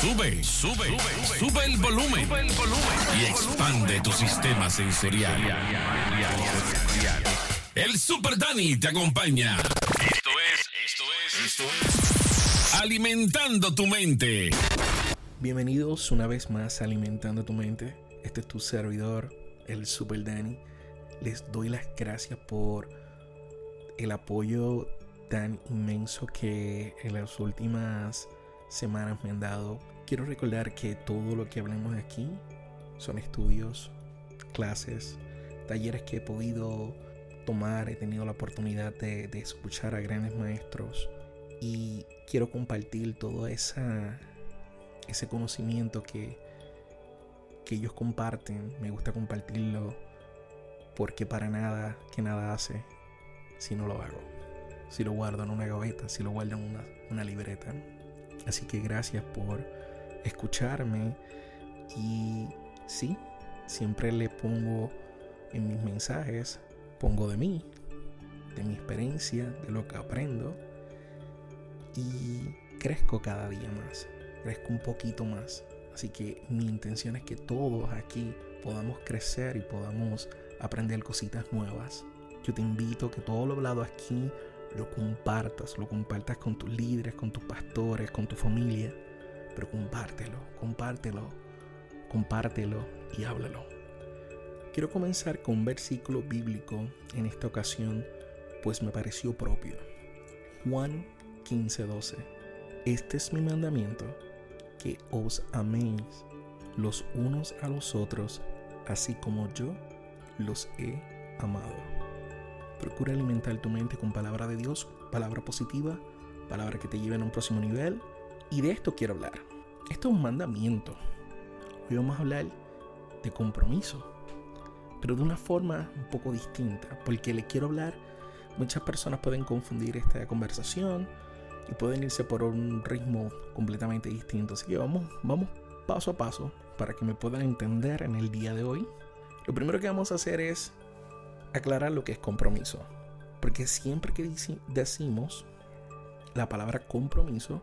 Sube, sube, sube el volumen. Y expande tu sistema sensorial. El Super Dani te acompaña. Esto es, esto es, esto es. Alimentando tu mente. Bienvenidos una vez más a Alimentando tu mente. Este es tu servidor, el Super Dani. Les doy las gracias por el apoyo tan inmenso que en las últimas semanas me han dado. Quiero recordar que todo lo que hablemos aquí son estudios, clases, talleres que he podido tomar, he tenido la oportunidad de, escuchar a grandes maestros y quiero compartir todo esa, ese conocimiento que, que ellos comparten. Me gusta compartirlo porque para nada que nada hace si no lo hago. Si lo guardo en una gaveta, si lo guardo en una, una libreta. Así que gracias por escucharme y sí, siempre le pongo en mis mensajes, pongo de mí, de mi experiencia, de lo que aprendo y crezco cada día más, crezco un poquito más. Así que mi intención es que todos aquí podamos crecer y podamos aprender cositas nuevas. Yo te invito a que todo lo hablado aquí lo compartas, lo compartas con tus líderes, con tus pastores, con tu familia, pero compártelo, compártelo, compártelo y háblalo. Quiero comenzar con un versículo bíblico en esta ocasión, pues me pareció propio. Juan 15:12. Este es mi mandamiento, que os améis los unos a los otros, así como yo los he amado. Procura alimentar tu mente con palabra de Dios, palabra positiva, palabra que te lleven a un próximo nivel. Y de esto quiero hablar. Esto es un mandamiento. Hoy vamos a hablar de compromiso, pero de una forma un poco distinta, porque le quiero hablar. Muchas personas pueden confundir esta conversación y pueden irse por un ritmo completamente distinto. Así que vamos, vamos paso a paso para que me puedan entender en el día de hoy. Lo primero que vamos a hacer es aclarar lo que es compromiso. Porque siempre que decimos la palabra compromiso,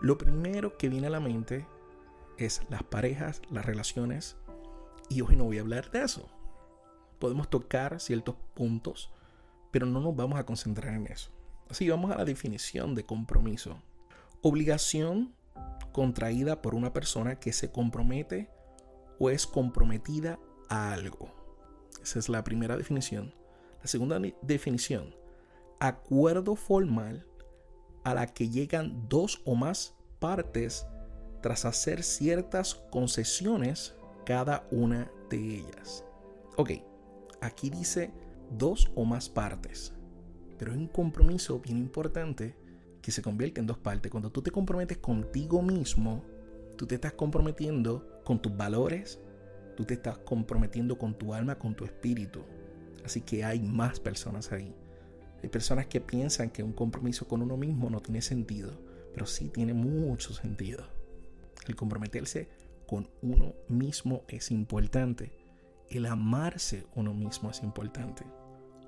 lo primero que viene a la mente es las parejas, las relaciones. Y hoy no voy a hablar de eso. Podemos tocar ciertos puntos, pero no nos vamos a concentrar en eso. Así vamos a la definición de compromiso. Obligación contraída por una persona que se compromete o es comprometida a algo. Esa es la primera definición. La segunda definición, acuerdo formal a la que llegan dos o más partes tras hacer ciertas concesiones cada una de ellas. Ok, aquí dice dos o más partes, pero es un compromiso bien importante que se convierte en dos partes. Cuando tú te comprometes contigo mismo, tú te estás comprometiendo con tus valores, Tú te estás comprometiendo con tu alma, con tu espíritu. Así que hay más personas ahí. Hay personas que piensan que un compromiso con uno mismo no tiene sentido, pero sí tiene mucho sentido. El comprometerse con uno mismo es importante. El amarse uno mismo es importante.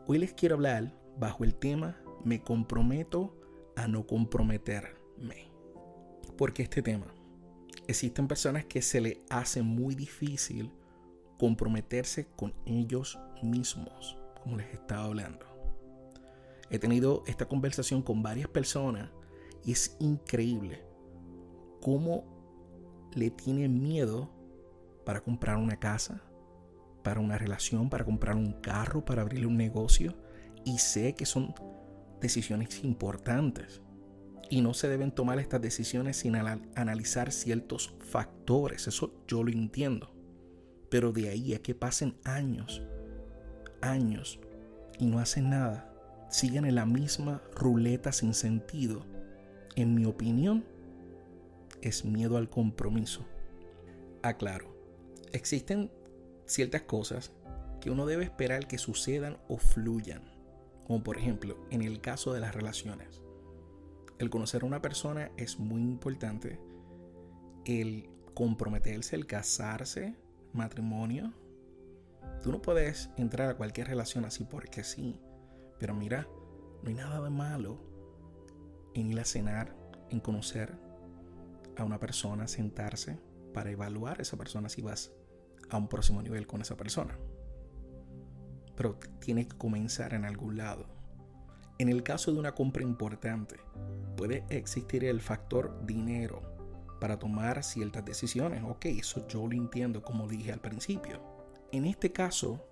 Hoy les quiero hablar bajo el tema Me comprometo a no comprometerme. ¿Por qué este tema? Existen personas que se le hace muy difícil comprometerse con ellos mismos, como les estaba hablando. He tenido esta conversación con varias personas y es increíble cómo le tienen miedo para comprar una casa, para una relación, para comprar un carro, para abrir un negocio. Y sé que son decisiones importantes y no se deben tomar estas decisiones sin analizar ciertos factores. Eso yo lo entiendo. Pero de ahí a que pasen años, años y no hacen nada, siguen en la misma ruleta sin sentido, en mi opinión, es miedo al compromiso. Aclaro, existen ciertas cosas que uno debe esperar que sucedan o fluyan, como por ejemplo en el caso de las relaciones el conocer a una persona es muy importante. El comprometerse, el casarse, matrimonio. Tú no puedes entrar a cualquier relación así porque sí. Pero mira, no hay nada de malo en ir a cenar, en conocer, a una persona sentarse para evaluar a esa persona si vas a un próximo nivel con esa persona. Pero tiene que comenzar en algún lado. En el caso de una compra importante, puede existir el factor dinero para tomar ciertas decisiones. Ok, eso yo lo entiendo como dije al principio. En este caso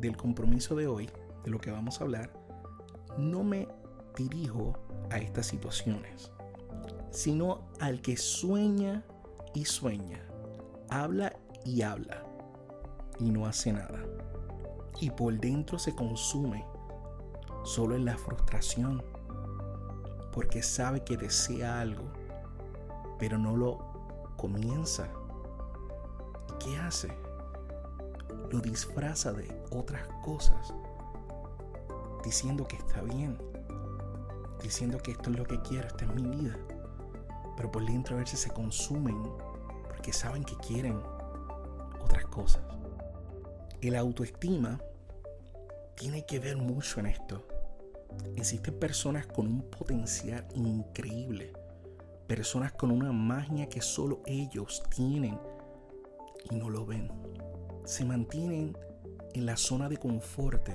del compromiso de hoy, de lo que vamos a hablar, no me dirijo a estas situaciones, sino al que sueña y sueña, habla y habla y no hace nada. Y por dentro se consume solo en la frustración, porque sabe que desea algo, pero no lo comienza. ¿Y qué hace? Lo disfraza de otras cosas, diciendo que está bien, diciendo que esto es lo que quiero, esta es mi vida. Pero por dentro a veces se consumen porque saben que quieren otras cosas. El autoestima tiene que ver mucho en esto. Existen personas con un potencial increíble, personas con una magia que solo ellos tienen y no lo ven. Se mantienen en la zona de confort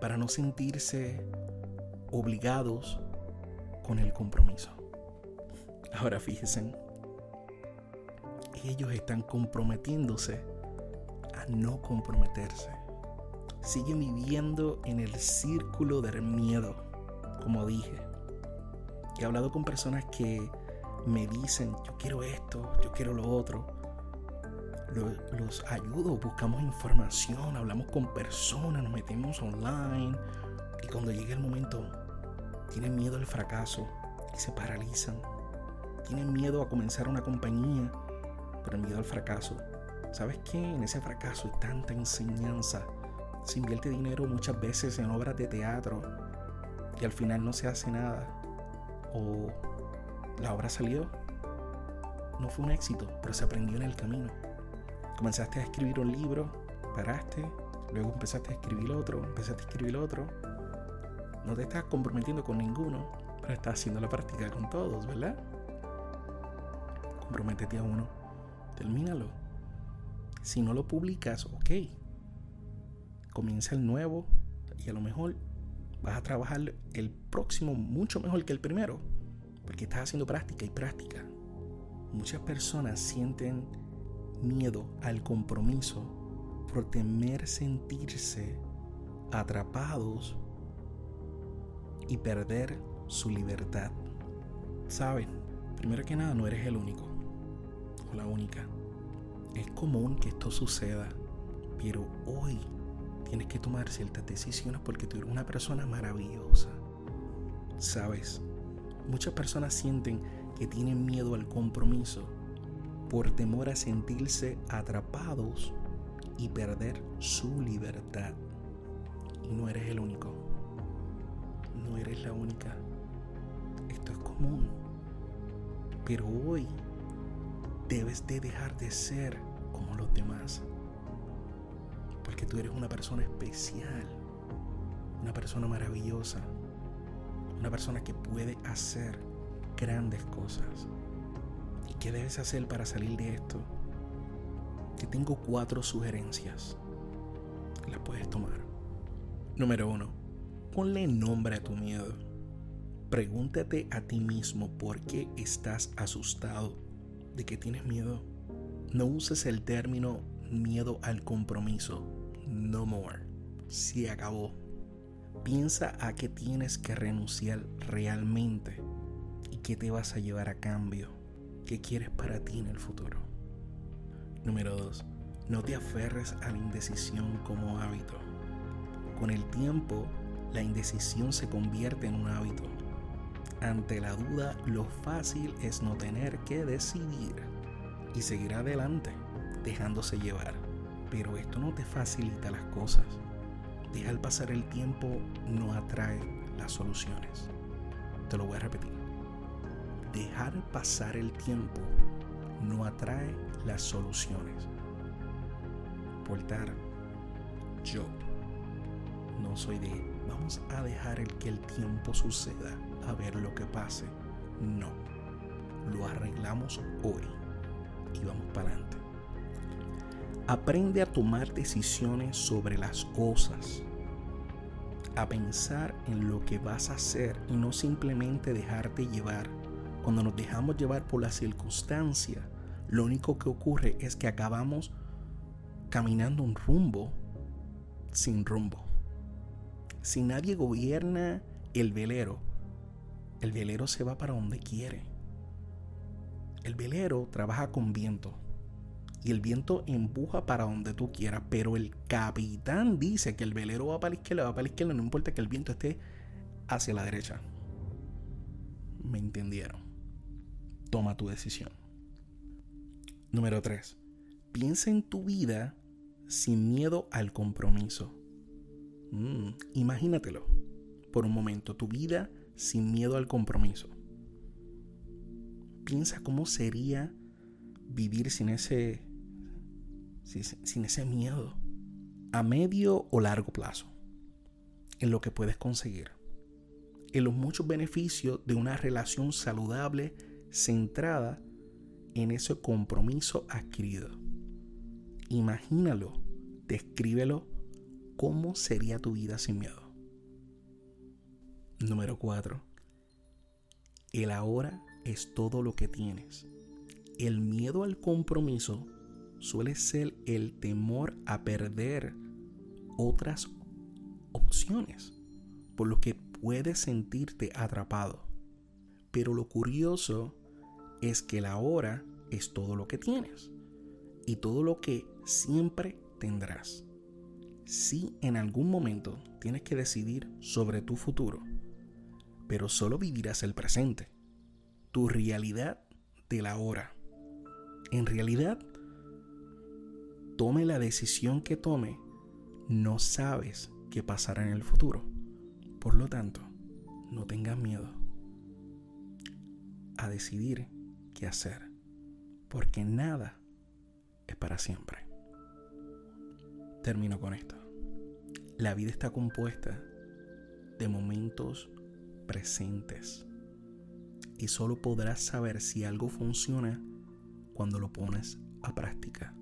para no sentirse obligados con el compromiso. Ahora fíjense, ellos están comprometiéndose a no comprometerse siguen viviendo en el círculo del miedo, como dije. He hablado con personas que me dicen, yo quiero esto, yo quiero lo otro. Los, ayudo, buscamos información, hablamos con personas, nos metemos online y cuando llega el momento tienen miedo al fracaso y se paralizan. Tienen miedo a comenzar una compañía, pero miedo al fracaso. ¿Sabes qué? En ese fracaso hay tanta enseñanza se invierte dinero muchas veces en obras de teatro y al final no se hace nada. O la obra salió, no fue un éxito, pero se aprendió en el camino. Comenzaste a escribir un libro, paraste, luego empezaste a escribir otro, empezaste a escribir otro. No te estás comprometiendo con ninguno, pero estás haciendo la práctica con todos, ¿verdad? Comprométete a uno, termínalo. Si no lo publicas, ok, comienza el nuevo y a lo mejor vas a trabajar el próximo mucho mejor que el primero, porque estás haciendo práctica y práctica. Muchas personas sienten miedo al compromiso por temer sentirse atrapados y perder su libertad. Saben, primero que nada no eres el único o la única. Es común que esto suceda, pero hoy tienes que tomar ciertas decisiones porque tú eres una persona maravillosa. Sabes, muchas personas sienten que tienen miedo al compromiso por temor a sentirse atrapados y perder su libertad. Y no eres el único. No eres la única. Esto es común. Pero hoy debes de dejar de ser como los demás porque tú eres una persona especial, una persona maravillosa, una persona que puede hacer grandes cosas. ¿Y qué debes hacer para salir de esto? Te tengo cuatro sugerencias. Las puedes tomar. Número uno, ponle nombre a tu miedo. Pregúntate a ti mismo por qué estás asustado, de qué tienes miedo. No uses el término miedo al compromiso. No more. Se acabó. Piensa a qué tienes que renunciar realmente y qué te vas a llevar a cambio. ¿Qué quieres para ti en el futuro? Número 2. No te aferres a la indecisión como hábito. Con el tiempo, la indecisión se convierte en un hábito. Ante la duda, lo fácil es no tener que decidir y seguir adelante dejándose llevar. Pero esto no te facilita las cosas. Dejar pasar el tiempo no atrae las soluciones. Te lo voy a repetir. Dejar pasar el tiempo no atrae las soluciones. Portar, yo no soy de vamos a dejar el que el tiempo suceda a ver lo que pase. No. lo arreglamos hoy y vamos para adelante. Aprende a tomar decisiones sobre las cosas, a pensar en lo que vas a hacer y no simplemente dejarte llevar. Cuando nos dejamos llevar por la circunstancia, lo único que ocurre es que acabamos caminando un rumbo sin rumbo. Si nadie gobierna el velero, el velero se va para donde quiere. El velero trabaja con viento y el viento empuja para donde tú quieras, pero el capitán dice que el velero va para la izquierda, va para la izquierda, no importa que el viento esté hacia la derecha. ¿Me entendieron? Toma tu decisión. Número 3. Piensa en tu vida sin miedo al compromiso. Mm, imagínatelo por un momento, tu vida sin miedo al compromiso. Piensa cómo sería vivir sin ese, sin ese miedo a medio o largo plazo en lo que puedes conseguir, en los muchos beneficios de una relación saludable centrada en ese compromiso adquirido. Imagínalo, descríbelo cómo sería tu vida sin miedo. Número 4. El ahora es todo lo que tienes. El miedo al compromiso suele ser el temor a perder otras opciones, por lo que puedes sentirte atrapado. Pero lo curioso es que el ahora es todo lo que tienes y todo lo que siempre tendrás. Si en algún momento tienes que decidir sobre tu futuro, pero solo vivirás el presente, tu realidad de la hora. En realidad, tome la decisión que tome, no sabes qué pasará en el futuro. Por lo tanto, no tengas miedo a decidir qué hacer, porque nada es para siempre. Termino con esto. La vida está compuesta de momentos presentes. Y solo podrás saber si algo funciona cuando lo pones a práctica,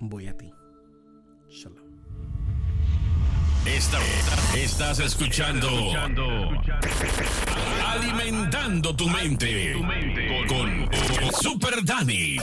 voy a ti. Shalom. estás escuchando, Alimentando tu mente, con, con Super Dani.